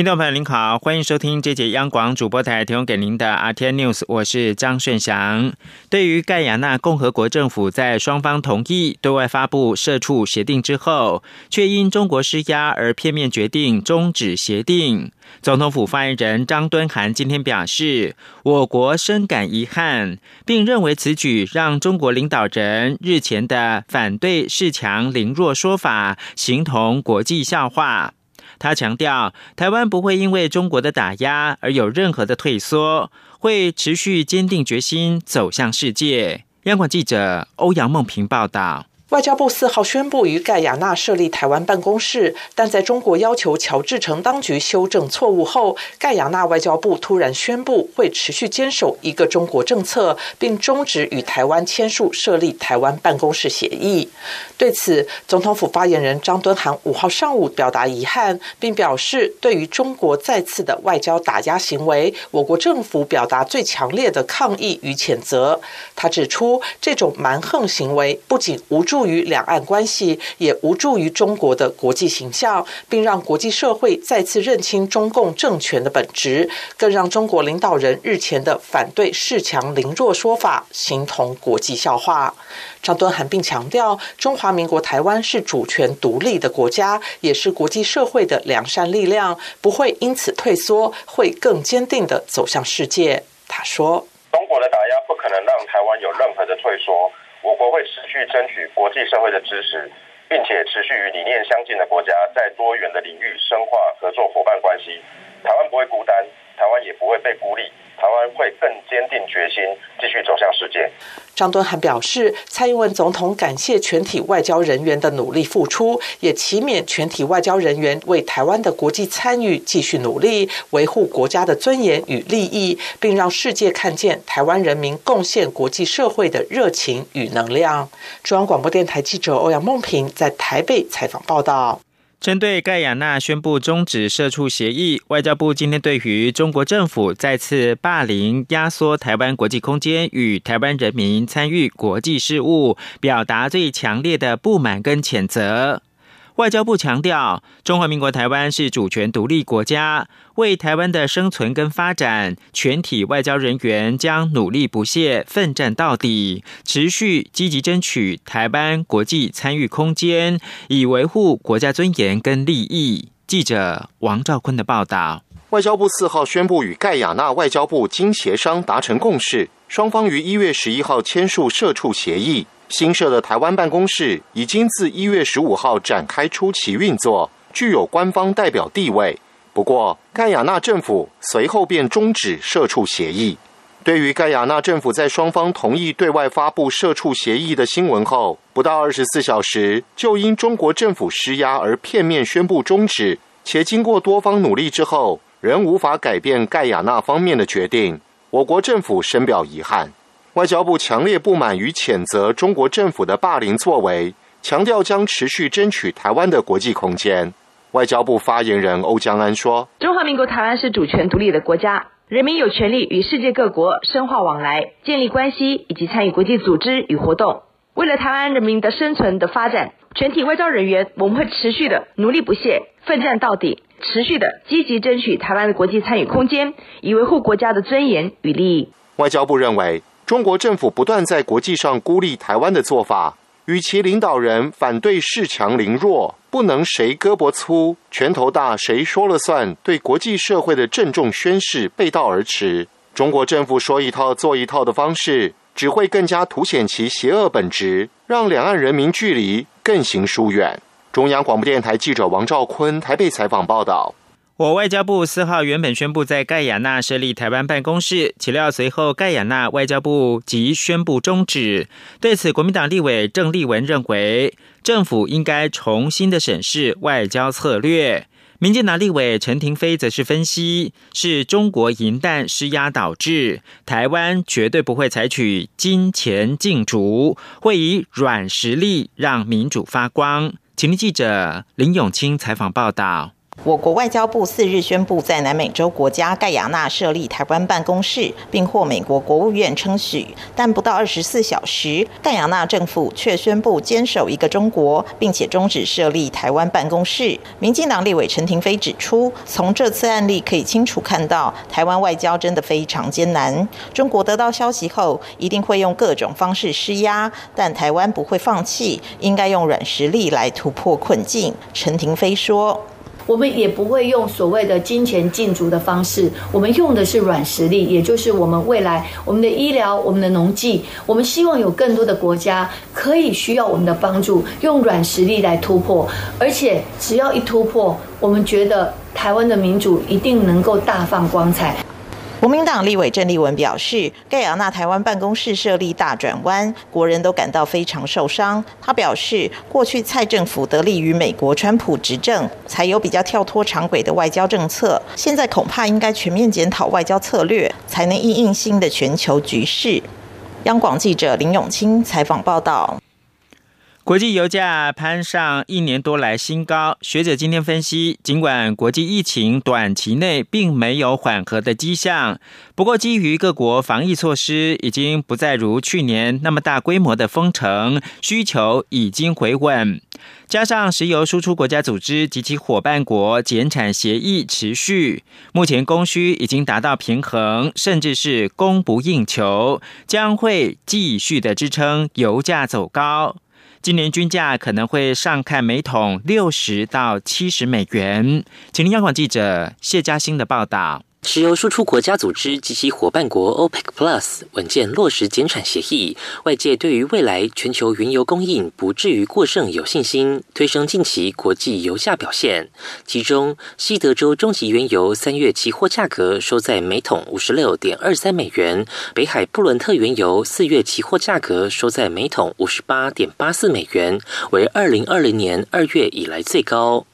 听众朋友您好，欢迎收听这节央广主播台提供给您的 RT News，我是张顺祥。对于盖亚纳共和国政府在双方同意对外发布社畜协定之后，却因中国施压而片面决定终止协定，总统府发言人张敦涵今天表示，我国深感遗憾，并认为此举让中国领导人日前的反对恃强凌弱说法，形同国际笑话。他强调，台湾不会因为中国的打压而有任何的退缩，会持续坚定决心走向世界。央广记者欧阳梦平报道。外交部四号宣布于盖亚纳设立台湾办公室，但在中国要求乔治城当局修正错误后，盖亚纳外交部突然宣布会持续坚守一个中国政策，并终止与台湾签署设立台湾办公室协议。对此，总统府发言人张敦涵五号上午表达遗憾，并表示对于中国再次的外交打压行为，我国政府表达最强烈的抗议与谴责。他指出，这种蛮横行为不仅无助。于两岸关系，也无助于中国的国际形象，并让国际社会再次认清中共政权的本质，更让中国领导人日前的反对恃强凌弱说法形同国际笑话。张敦涵并强调，中华民国台湾是主权独立的国家，也是国际社会的良善力量，不会因此退缩，会更坚定的走向世界。他说：“中国的打压不可能让台湾有任何的退缩。”去争取国际社会的支持，并且持续与理念相近的国家在多元的领域深化合作伙伴关系。台湾不会孤单，台湾也不会被孤立。台湾会更坚定决心，继续走向世界。张敦涵表示，蔡英文总统感谢全体外交人员的努力付出，也祈勉全体外交人员为台湾的国际参与继续努力，维护国家的尊严与利益，并让世界看见台湾人民贡献国际社会的热情与能量。中央广播电台记者欧阳梦平在台北采访报道。针对盖亚纳宣布终止社畜协议，外交部今天对于中国政府再次霸凌、压缩台湾国际空间与台湾人民参与国际事务，表达最强烈的不满跟谴责。外交部强调，中华民国台湾是主权独立国家，为台湾的生存跟发展，全体外交人员将努力不懈、奋战到底，持续积极争取台湾国际参与空间，以维护国家尊严跟利益。记者王兆坤的报道。外交部四号宣布与盖亚纳外交部经协商达成共识，双方于一月十一号签署社畜协议。新设的台湾办公室已经自一月十五号展开初期运作，具有官方代表地位。不过，盖亚纳政府随后便终止社畜协议。对于盖亚纳政府在双方同意对外发布社畜协议的新闻后，不到二十四小时就因中国政府施压而片面宣布终止，且经过多方努力之后仍无法改变盖亚纳方面的决定，我国政府深表遗憾。外交部强烈不满与谴责中国政府的霸凌作为，强调将持续争取台湾的国际空间。外交部发言人欧江安说：“中华民国台湾是主权独立的国家，人民有权利与世界各国深化往来、建立关系以及参与国际组织与活动。为了台湾人民的生存的发展，全体外交人员我们会持续的努力不懈、奋战到底，持续的积极争取台湾的国际参与空间，以维护国家的尊严与利益。”外交部认为。中国政府不断在国际上孤立台湾的做法，与其领导人反对恃强凌弱、不能谁胳膊粗、拳头大谁说了算，对国际社会的郑重宣誓背道而驰。中国政府说一套做一套的方式，只会更加凸显其邪恶本质，让两岸人民距离更行疏远。中央广播电台记者王兆坤台北采访报道。我外交部四号原本宣布在盖亚纳设立台湾办公室，岂料随后盖亚纳外交部即宣布终止。对此，国民党立委郑丽文认为，政府应该重新的审视外交策略。民进党立委陈廷飞则是分析，是中国银弹施压导致，台湾绝对不会采取金钱竞逐，会以软实力让民主发光。请听记者林永清采访报道。我国外交部四日宣布，在南美洲国家盖亚纳设立台湾办公室，并获美国国务院称许。但不到二十四小时，盖亚纳政府却宣布坚守一个中国，并且终止设立台湾办公室。民进党立委陈廷飞指出，从这次案例可以清楚看到，台湾外交真的非常艰难。中国得到消息后，一定会用各种方式施压，但台湾不会放弃，应该用软实力来突破困境。陈廷飞说。我们也不会用所谓的金钱禁足的方式，我们用的是软实力，也就是我们未来我们的医疗、我们的农技，我们希望有更多的国家可以需要我们的帮助，用软实力来突破，而且只要一突破，我们觉得台湾的民主一定能够大放光彩。国民党立委郑丽文表示，盖亚纳台湾办公室设立大转弯，国人都感到非常受伤。他表示，过去蔡政府得力于美国川普执政，才有比较跳脱常轨的外交政策。现在恐怕应该全面检讨外交策略，才能应应新的全球局势。央广记者林永清采访报道。国际油价攀上一年多来新高，学者今天分析，尽管国际疫情短期内并没有缓和的迹象，不过基于各国防疫措施已经不再如去年那么大规模的封城，需求已经回稳，加上石油输出国家组织及其伙伴国减产协议持续，目前供需已经达到平衡，甚至是供不应求，将会继续的支撑油价走高。今年均价可能会上看每桶六十到七十美元。请听央广记者谢嘉欣的报道。石油输出国家组织及其伙伴国 OPEC Plus 稳健落实减产协议，外界对于未来全球原油供应不至于过剩有信心，推升近期国际油价表现。其中，西德州中级原油三月期货价格收在每桶五十六点二三美元，北海布伦特原油四月期货价格收在每桶五十八点八四美元，为二零二零年二月以来最高。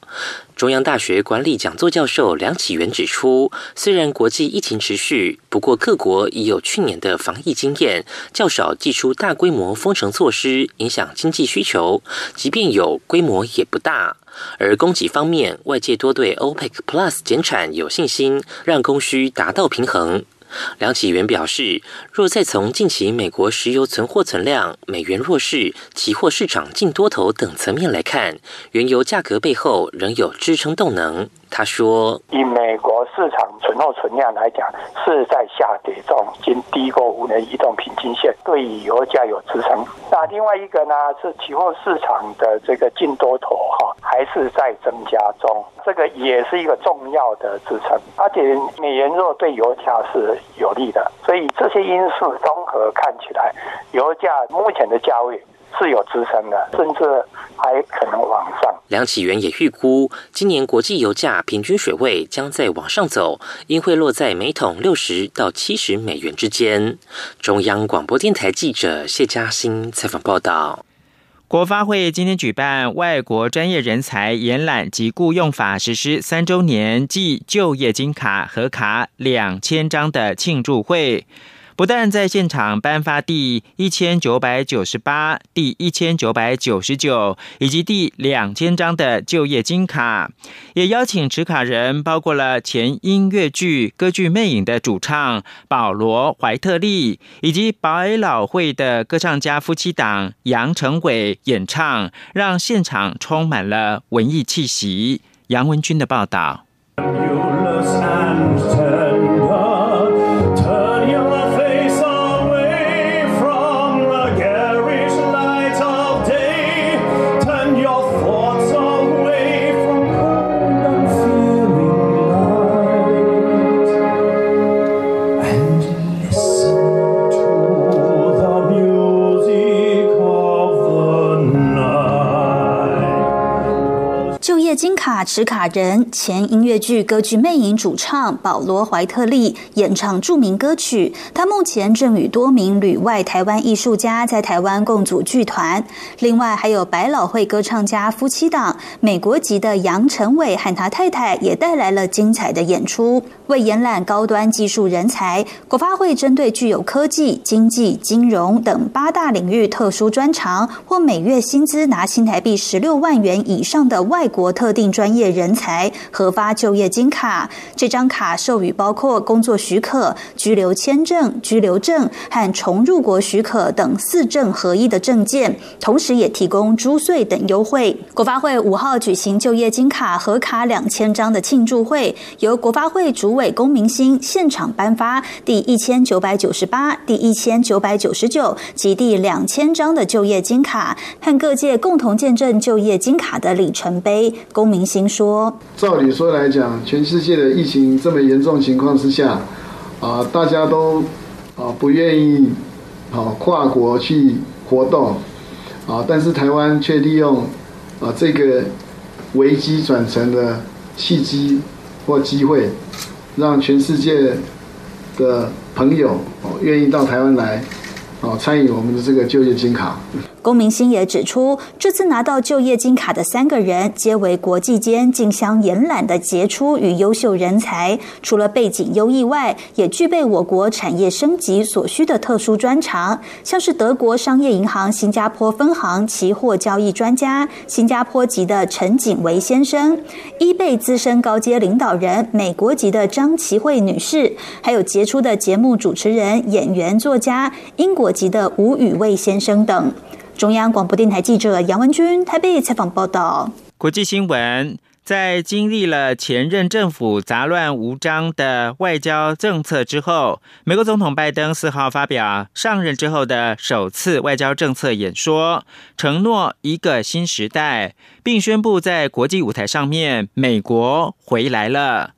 中央大学管理讲座教授梁启元指出，虽然国际疫情持续，不过各国已有去年的防疫经验，较少祭出大规模封城措施，影响经济需求。即便有，规模也不大。而供给方面，外界多对 OPEC Plus 减产有信心，让供需达到平衡。梁启元表示，若再从近期美国石油存货存量、美元弱势、期货市场净多头等层面来看，原油价格背后仍有支撑动能。他说：“以美国市场存货存量来讲，是在下跌中，经低过五年移动平均线，对油价有支撑。那另外一个呢，是期货市场的这个净多头哈，还是在增加中，这个也是一个重要的支撑。而且美元弱对油价是有利的，所以这些因素综合看起来，油价目前的价位。”是有支撑的，甚至还可能往上。梁启源也预估，今年国际油价平均水位将在往上走，应会落在每桶六十到七十美元之间。中央广播电台记者谢嘉欣采访报道。国发会今天举办外国专业人才延揽及雇用法实施三周年暨就业金卡和卡两千张的庆祝会。不但在现场颁发第一千九百九十八、第一千九百九十九以及第两千张的就业金卡，也邀请持卡人包括了前音乐剧《歌剧魅影》的主唱保罗·怀特利，以及百老汇的歌唱家夫妻档杨成伟演唱，让现场充满了文艺气息。杨文军的报道。金卡持卡人前音乐剧《歌剧魅影》主唱保罗·怀特利演唱著名歌曲。他目前正与多名旅外台湾艺术家在台湾共组剧团。另外，还有百老汇歌唱家夫妻档美国籍的杨成伟和他太太也带来了精彩的演出。为延揽高端技术人才，国发会针对具有科技、经济、金融等八大领域特殊专长或每月薪资拿新台币十六万元以上的外国特特定专业人才核发就业金卡。这张卡授予包括工作许可、居留签证、居留证和重入国许可等四证合一的证件，同时也提供租税等优惠。国发会五号举行就业金卡核卡两千张的庆祝会，由国发会主委龚明星现场颁发第一千九百九十八、第一千九百九十九及第两千张的就业金卡，和各界共同见证就业金卡的里程碑。龚明星说：“照理说来讲，全世界的疫情这么严重情况之下，啊，大家都啊不愿意啊跨国去活动，啊，但是台湾却利用啊这个危机转成了契机或机会，让全世界的朋友哦愿意到台湾来，哦参与我们的这个就业金卡。龚明鑫也指出，这次拿到就业金卡的三个人，皆为国际间竞相延揽的杰出与优秀人才。除了背景优异外，也具备我国产业升级所需的特殊专长，像是德国商业银行新加坡分行期货交易专家、新加坡籍的陈景维先生，伊贝资深高阶领导人美国籍的张琪慧女士，还有杰出的节目主持人、演员、作家英国籍的吴宇卫先生等。中央广播电台记者杨文君台北采访报道。国际新闻：在经历了前任政府杂乱无章的外交政策之后，美国总统拜登四号发表上任之后的首次外交政策演说，承诺一个新时代，并宣布在国际舞台上面，美国回来了。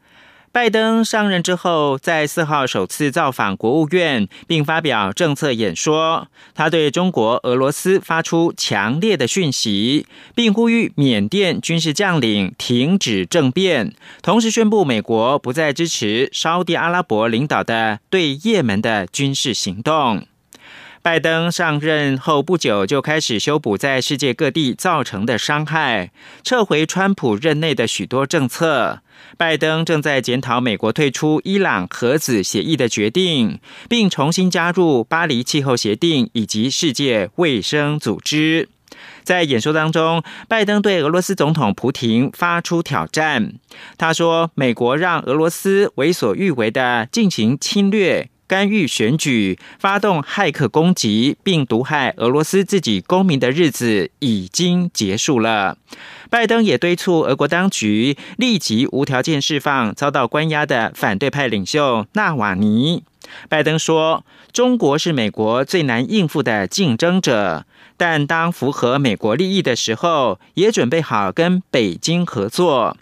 拜登上任之后，在四号首次造访国务院，并发表政策演说。他对中国、俄罗斯发出强烈的讯息，并呼吁缅甸军事将领停止政变，同时宣布美国不再支持沙地阿拉伯领导的对也门的军事行动。拜登上任后不久就开始修补在世界各地造成的伤害，撤回川普任内的许多政策。拜登正在检讨美国退出伊朗核子协议的决定，并重新加入巴黎气候协定以及世界卫生组织。在演说当中，拜登对俄罗斯总统普廷发出挑战。他说：“美国让俄罗斯为所欲为的进行侵略。”干预选举、发动骇客攻击并毒害俄罗斯自己公民的日子已经结束了。拜登也敦促俄国当局立即无条件释放遭到关押的反对派领袖纳瓦尼。拜登说：“中国是美国最难应付的竞争者，但当符合美国利益的时候，也准备好跟北京合作。”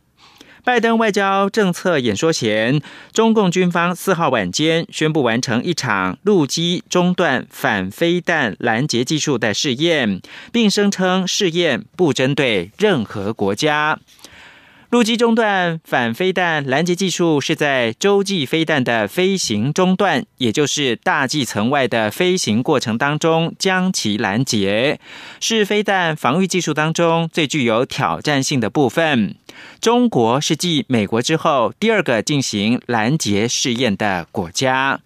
拜登外交政策演说前，中共军方四号晚间宣布完成一场陆基中段反飞弹拦截技术的试验，并声称试验不针对任何国家。陆基中段反飞弹拦截技术是在洲际飞弹的飞行中段，也就是大气层外的飞行过程当中将其拦截，是飞弹防御技术当中最具有挑战性的部分。中国是继美国之后第二个进行拦截试验的国家。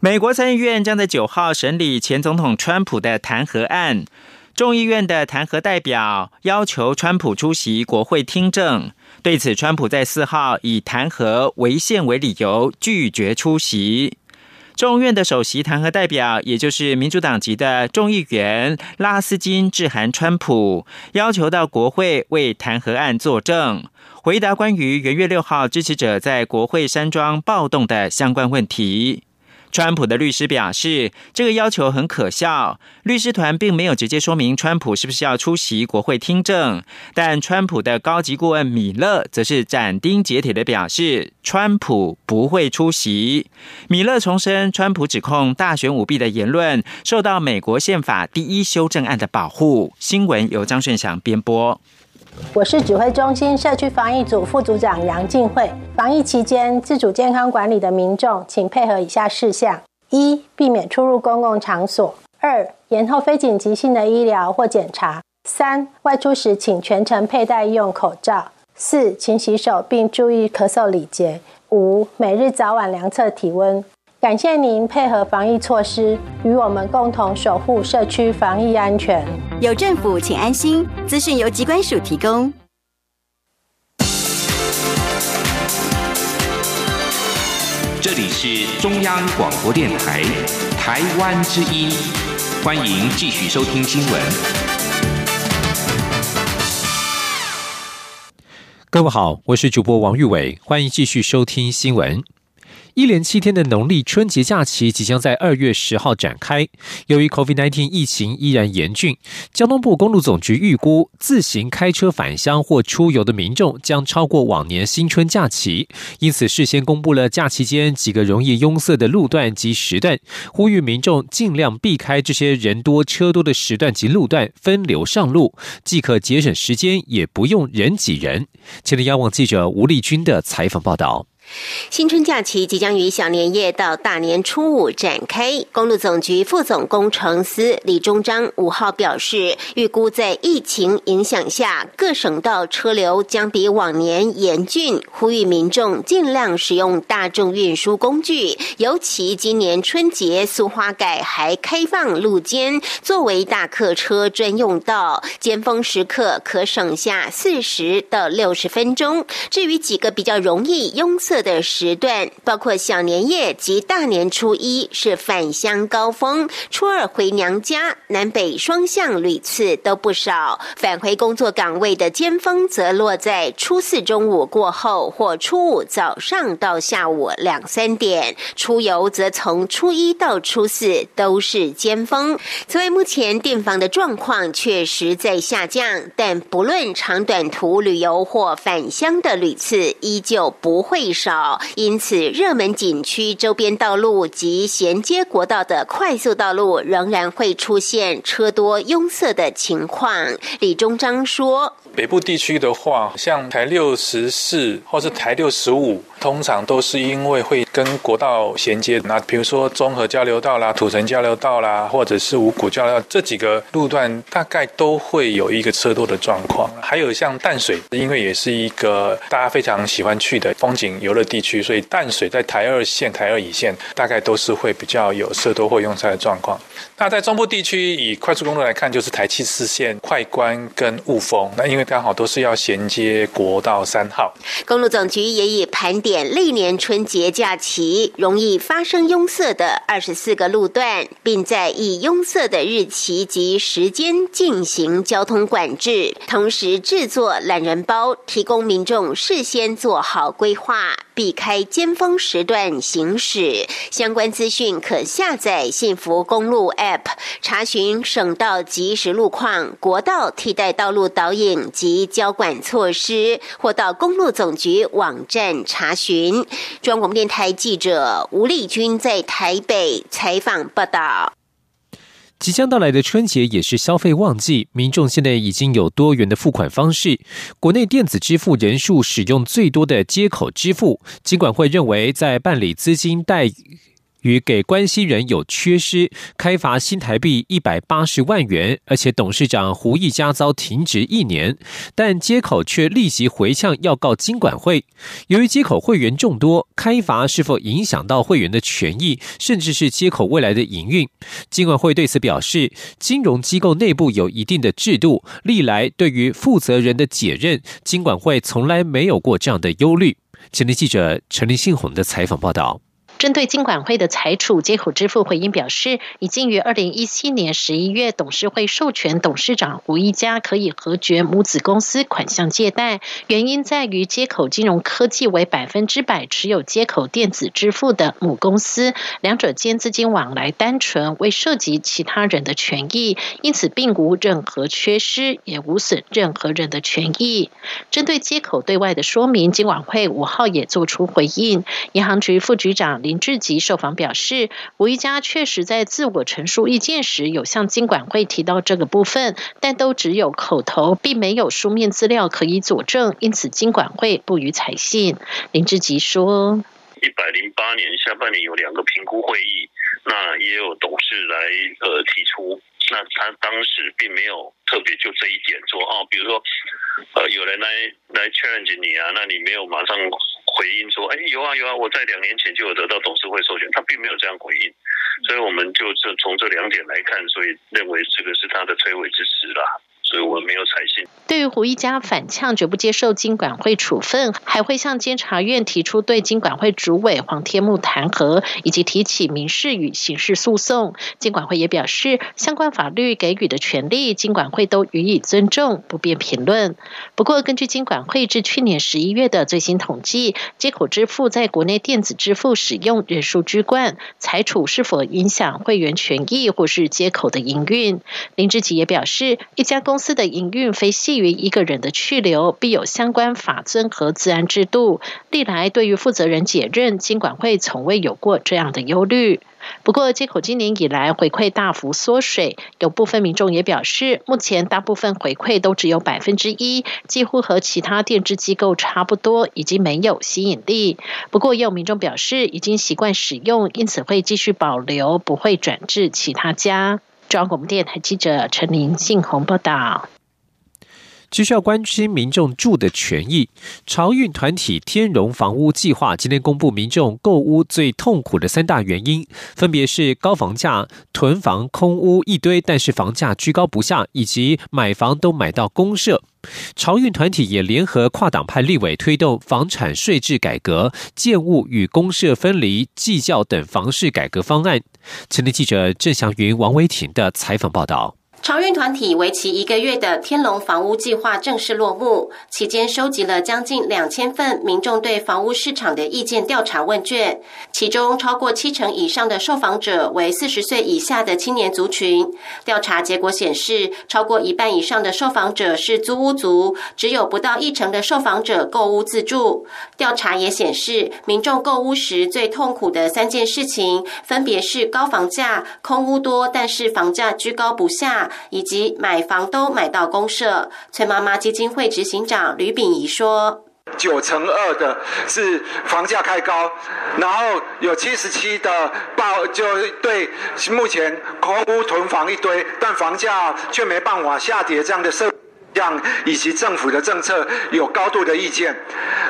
美国参议院将在九号审理前总统川普的弹劾案。众议院的弹劾代表要求川普出席国会听证，对此，川普在四号以弹劾违宪为理由拒绝出席。众院的首席弹劾代表，也就是民主党籍的众议员拉斯金致函川普，要求到国会为弹劾案作证，回答关于元月六号支持者在国会山庄暴动的相关问题。川普的律师表示，这个要求很可笑。律师团并没有直接说明川普是不是要出席国会听证，但川普的高级顾问米勒则是斩钉截铁的表示，川普不会出席。米勒重申，川普指控大选舞弊的言论受到美国宪法第一修正案的保护。新闻由张顺祥编播。我是指挥中心社区防疫组副组长杨静慧。防疫期间，自主健康管理的民众，请配合以下事项：一、避免出入公共场所；二、延后非紧急性的医疗或检查；三、外出时请全程佩戴医用口罩；四、勤洗手并注意咳嗽礼节；五、每日早晚量测体温。感谢您配合防疫措施，与我们共同守护社区防疫安全。有政府，请安心。资讯由机关署提供。这里是中央广播电台台湾之音，欢迎继续收听新闻。各位好，我是主播王玉伟，欢迎继续收听新闻。一连七天的农历春节假期即将在二月十号展开。由于 COVID-19 疫情依然严峻，交通部公路总局预估，自行开车返乡或出游的民众将超过往年新春假期，因此事先公布了假期间几个容易拥塞的路段及时段，呼吁民众尽量避开这些人多车多的时段及路段，分流上路，既可节省时间，也不用人挤人。前天央网记者吴丽君的采访报道。新春假期即将于小年夜到大年初五展开。公路总局副总工程司李忠章五号表示，预估在疫情影响下，各省道车流将比往年严峻，呼吁民众尽量使用大众运输工具。尤其今年春节苏花改还开放路肩作为大客车专用道，尖峰时刻可省下四十到六十分钟。至于几个比较容易拥塞，的时段包括小年夜及大年初一是返乡高峰，初二回娘家，南北双向屡次都不少。返回工作岗位的尖峰则落在初四中午过后或初五早上到下午两三点。出游则从初一到初四都是尖峰。此外，目前订房的状况确实在下降，但不论长短途旅游或返乡的旅次，依旧不会少。因此，热门景区周边道路及衔接国道的快速道路仍然会出现车多拥塞的情况。李忠章说。北部地区的话，像台六十四或是台六十五，通常都是因为会跟国道衔接。那比如说综合交流道啦、土城交流道啦，或者是五股交流道这几个路段，大概都会有一个车多的状况。还有像淡水，因为也是一个大家非常喜欢去的风景游乐地区，所以淡水在台二线、台二乙线，大概都是会比较有车多或拥塞的状况。那在中部地区，以快速公路来看，就是台七四线快关跟雾峰。那因为刚好都是要衔接国道三号。公路总局也已盘点历年春节假期容易发生拥塞的二十四个路段，并在以拥塞的日期及时间进行交通管制，同时制作懒人包，提供民众事先做好规划，避开尖峰时段行驶。相关资讯可下载幸福公路 App，查询省道即时路况、国道替代道路导引。及交管措施，或到公路总局网站查询。中央广播电台记者吴丽君在台北采访报道。即将到来的春节也是消费旺季，民众现在已经有多元的付款方式。国内电子支付人数使用最多的接口支付，尽管会认为在办理资金贷。与给关系人有缺失，开罚新台币一百八十万元，而且董事长胡义家遭停职一年，但接口却立即回呛要告金管会。由于接口会员众多，开罚是否影响到会员的权益，甚至是接口未来的营运？金管会对此表示，金融机构内部有一定的制度，历来对于负责人的解任，金管会从来没有过这样的忧虑。前天记者陈立信宏的采访报道。针对金管会的裁处，接口支付回应表示，已经于二零一七年十一月董事会授权董事长胡一家可以核决母子公司款项借贷，原因在于接口金融科技为百分之百持有接口电子支付的母公司，两者间资金往来单纯，未涉及其他人的权益，因此并无任何缺失，也无损任何人的权益。针对接口对外的说明，金管会五号也做出回应，银行局副局长李。林志吉受访表示，吴一家确实在自我陈述意见时有向金管会提到这个部分，但都只有口头，并没有书面资料可以佐证，因此金管会不予采信。林志吉说：“一百零八年下半年有两个评估会议，那也有董事来呃提出，那他当时并没有特别就这一点说哦，比如说呃有人来来劝诫你啊，那你没有马上。”回应说，哎，有啊有啊，我在两年前就有得到董事会授权，他并没有这样回应，所以我们就这从这两点来看，所以认为这个是他的推诿之词啦。所以我没有采信。对于胡一家反呛绝不接受金管会处分，还会向监察院提出对金管会主委黄天木弹劾，以及提起民事与刑事诉讼。金管会也表示，相关法律给予的权利，金管会都予以尊重，不便评论。不过，根据金管会至去年十一月的最新统计，接口支付在国内电子支付使用人数居冠，裁处是否影响会员权益或是接口的营运？林志奇也表示，一家公司的营运非系于一个人的去留，必有相关法尊和自安制度。历来对于负责人解任，金管会从未有过这样的忧虑。不过，接口今年以来回馈大幅缩水，有部分民众也表示，目前大部分回馈都只有百分之一，几乎和其他电支机构差不多，已经没有吸引力。不过，也有民众表示已经习惯使用，因此会继续保留，不会转至其他家。中央广播电台记者陈林信宏报道。只需要关心民众住的权益。潮运团体天荣房屋计划今天公布民众购屋最痛苦的三大原因，分别是高房价、囤房空屋一堆，但是房价居高不下，以及买房都买到公社。潮运团体也联合跨党派立委推动房产税制改革、建物与公社分离、计较等房市改革方案。前天记者郑祥云、王维婷的采访报道。潮运团体为期一个月的天龙房屋计划正式落幕，期间收集了将近两千份民众对房屋市场的意见调查问卷，其中超过七成以上的受访者为四十岁以下的青年族群。调查结果显示，超过一半以上的受访者是租屋族，只有不到一成的受访者购屋自住。调查也显示，民众购屋时最痛苦的三件事情，分别是高房价、空屋多，但是房价居高不下。以及买房都买到公社，崔妈妈基金会执行长吕炳仪说：“九成二的是房价太高，然后有七十七的报就对目前空屋囤房一堆，但房价却没办法下跌这样的社样，以及政府的政策有高度的意见，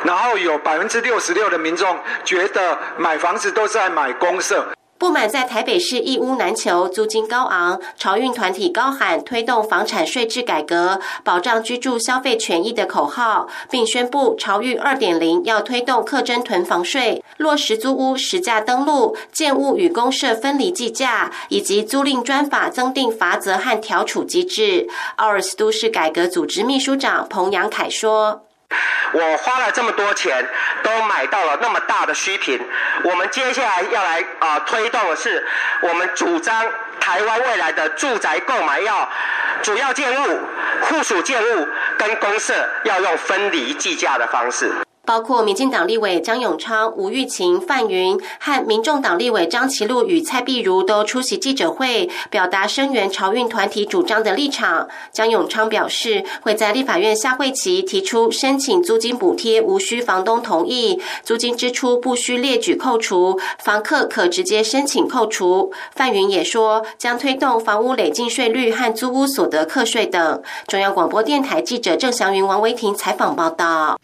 然后有百分之六十六的民众觉得买房子都在买公社。”不满在台北市一屋难求、租金高昂，潮运团体高喊推动房产税制改革、保障居住消费权益的口号，并宣布潮运二点零要推动课征囤房税、落实租屋实价登录、建物与公社分离计价，以及租赁专法增订罚则和调处机制。奥尔斯都市改革组织秘书长彭阳凯说。我花了这么多钱，都买到了那么大的虚品。我们接下来要来啊推动的是，我们主张台湾未来的住宅购买要主要建物、附属建物跟公社要用分离计价的方式。包括民进党立委张永昌、吴玉琴、范云和民众党立委张其禄与蔡碧如都出席记者会，表达声援潮运团体主张的立场。张永昌表示，会在立法院下会期提出申请租金补贴，无需房东同意，租金支出不需列举扣除，房客可直接申请扣除。范云也说，将推动房屋累进税率和租屋所得课税等。中央广播电台记者郑祥云、王维婷采访报道。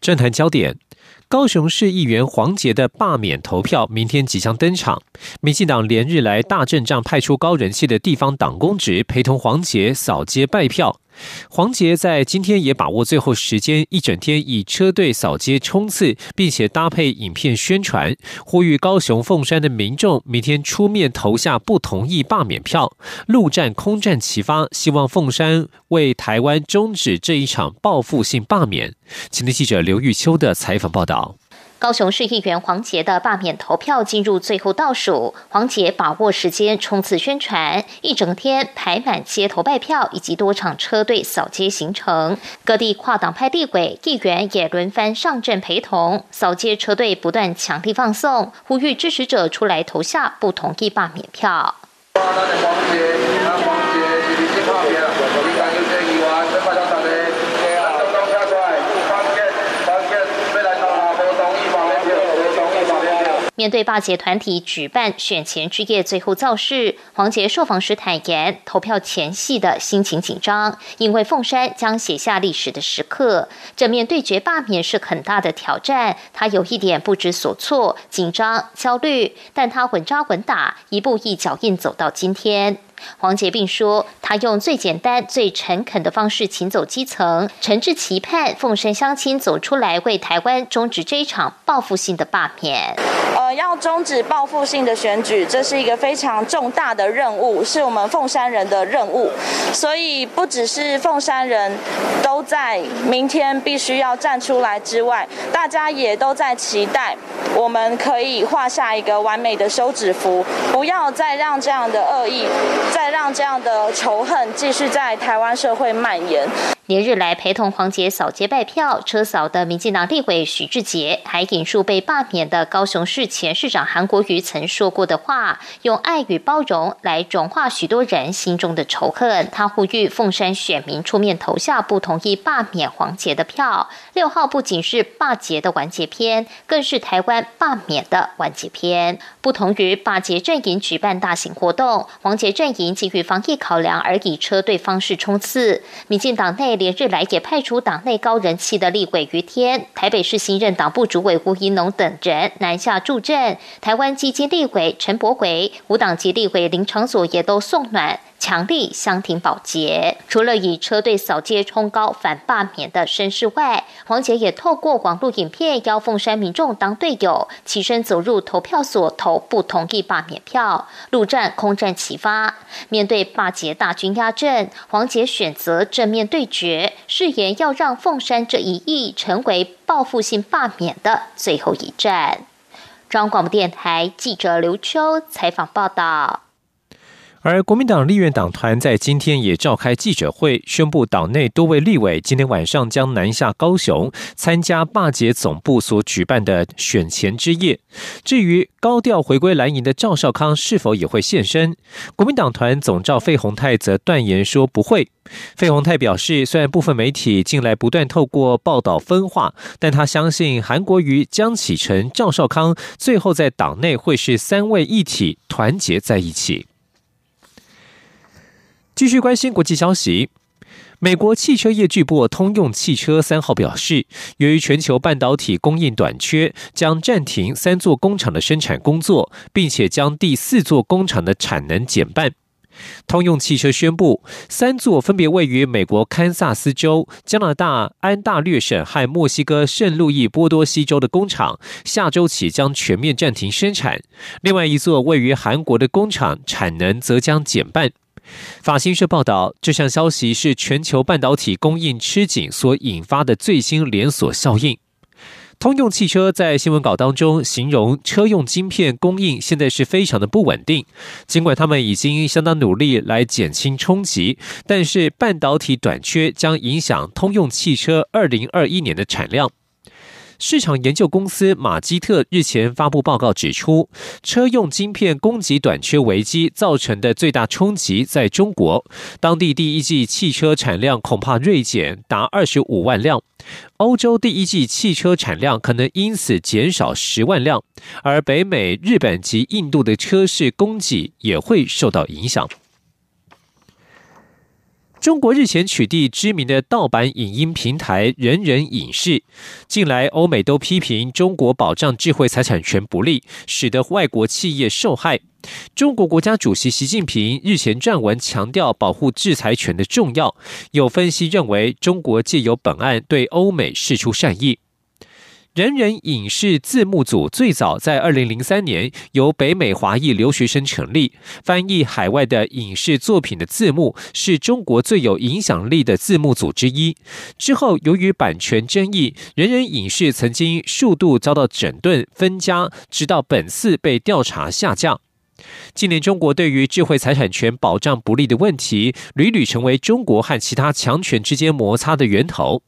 政坛焦点：高雄市议员黄杰的罢免投票明天即将登场。民进党连日来大阵仗，派出高人气的地方党公职陪同黄杰扫街拜票。黄杰在今天也把握最后时间，一整天以车队扫街冲刺，并且搭配影片宣传，呼吁高雄凤山的民众明天出面投下不同意罢免票，陆战空战齐发，希望凤山为台湾终止这一场报复性罢免。前天记者刘玉秋的采访报道。高雄市议员黄杰的罢免投票进入最后倒数，黄杰把握时间冲刺宣传，一整天排满街头拜票以及多场车队扫街行程，各地跨党派地委议员也轮番上阵陪同，扫街车队不断强力放送，呼吁支持者出来投下不同意罢免票。面对霸捷团体举办选前之夜最后造势，黄杰受访时坦言，投票前夕的心情紧张，因为凤山将写下历史的时刻，正面对决罢免是很大的挑战，他有一点不知所措、紧张、焦虑，但他稳扎稳打，一步一脚印走到今天。黄杰并说，他用最简单、最诚恳的方式请走基层，诚挚期盼凤山乡亲走出来，为台湾终止这一场报复性的罢免。呃，要终止报复性的选举，这是一个非常重大的任务，是我们凤山人的任务。所以，不只是凤山人都在明天必须要站出来之外，大家也都在期待，我们可以画下一个完美的休止符，不要再让这样的恶意。再让这样的仇恨继续在台湾社会蔓延。连日来陪同黄杰扫街拜票、车扫的民进党立委许志杰，还引述被罢免的高雄市前市长韩国瑜曾说过的话，用爱与包容来融化许多人心中的仇恨。他呼吁凤山选民出面投下不同意罢免黄杰的票。六号不仅是罢捷的完结篇，更是台湾罢免的完结篇。不同于罢捷阵营举办大型活动，黄杰阵营基于防疫考量而以车队方式冲刺。民进党内。连日来也派出党内高人气的立委于天、台北市新任党部主委吴怡农等人南下助阵。台湾基金立委陈柏伟、无党籍立委林长佐也都送暖。强力相挺保洁，除了以车队扫街冲高反罢免的身世外，黄杰也透过网络影片邀凤山民众当队友，起身走入投票所投不同意罢免票，陆战空战齐发。面对罢捷大军压阵，黄杰选择正面对决，誓言要让凤山这一役成为报复性罢免的最后一战。中央广播电台记者刘秋采访报道。而国民党立院党团在今天也召开记者会，宣布党内多位立委今天晚上将南下高雄参加霸捷总部所举办的选前之夜。至于高调回归蓝营的赵少康是否也会现身，国民党团总召费鸿泰则断言说不会。费鸿泰表示，虽然部分媒体近来不断透过报道分化，但他相信韩国瑜、江启臣、赵少康最后在党内会是三位一体，团结在一起。继续关心国际消息，美国汽车业巨擘通用汽车三号表示，由于全球半导体供应短缺，将暂停三座工厂的生产工作，并且将第四座工厂的产能减半。通用汽车宣布，三座分别位于美国堪萨斯州、加拿大安大略省和墨西哥圣路易波多西州的工厂，下周起将全面暂停生产。另外一座位于韩国的工厂，产能则将减半。法新社报道，这项消息是全球半导体供应吃紧所引发的最新连锁效应。通用汽车在新闻稿当中形容，车用晶片供应现在是非常的不稳定。尽管他们已经相当努力来减轻冲击，但是半导体短缺将影响通用汽车二零二一年的产量。市场研究公司马基特日前发布报告指出，车用晶片供给短缺危机造成的最大冲击在中国，当地第一季汽车产量恐怕锐减达二十五万辆，欧洲第一季汽车产量可能因此减少十万辆，而北美、日本及印度的车市供给也会受到影响。中国日前取缔知名的盗版影音平台人人影视，近来欧美都批评中国保障智慧财产权不利，使得外国企业受害。中国国家主席习近平日前撰文强调保护制裁权的重要。有分析认为，中国借由本案对欧美示出善意。人人影视字幕组最早在二零零三年由北美华裔留学生成立，翻译海外的影视作品的字幕，是中国最有影响力的字幕组之一。之后，由于版权争议，人人影视曾经数度遭到整顿分家，直到本次被调查下架。近年，中国对于智慧财产权保障不力的问题，屡屡成为中国和其他强权之间摩擦的源头。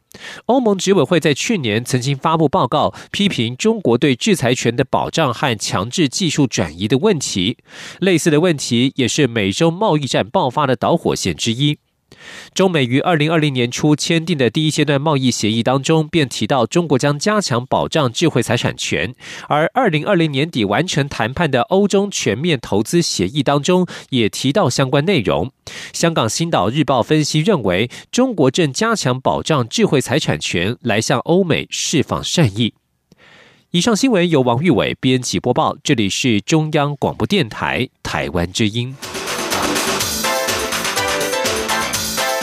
欧盟执委会在去年曾经发布报告，批评中国对制裁权的保障和强制技术转移的问题。类似的问题也是美洲贸易战爆发的导火线之一。中美于二零二零年初签订的第一阶段贸易协议当中，便提到中国将加强保障智慧财产权。而二零二零年底完成谈判的欧中全面投资协议当中，也提到相关内容。香港《星岛日报》分析认为，中国正加强保障智慧财产权，来向欧美释放善意。以上新闻由王玉伟编辑播报，这里是中央广播电台台湾之音。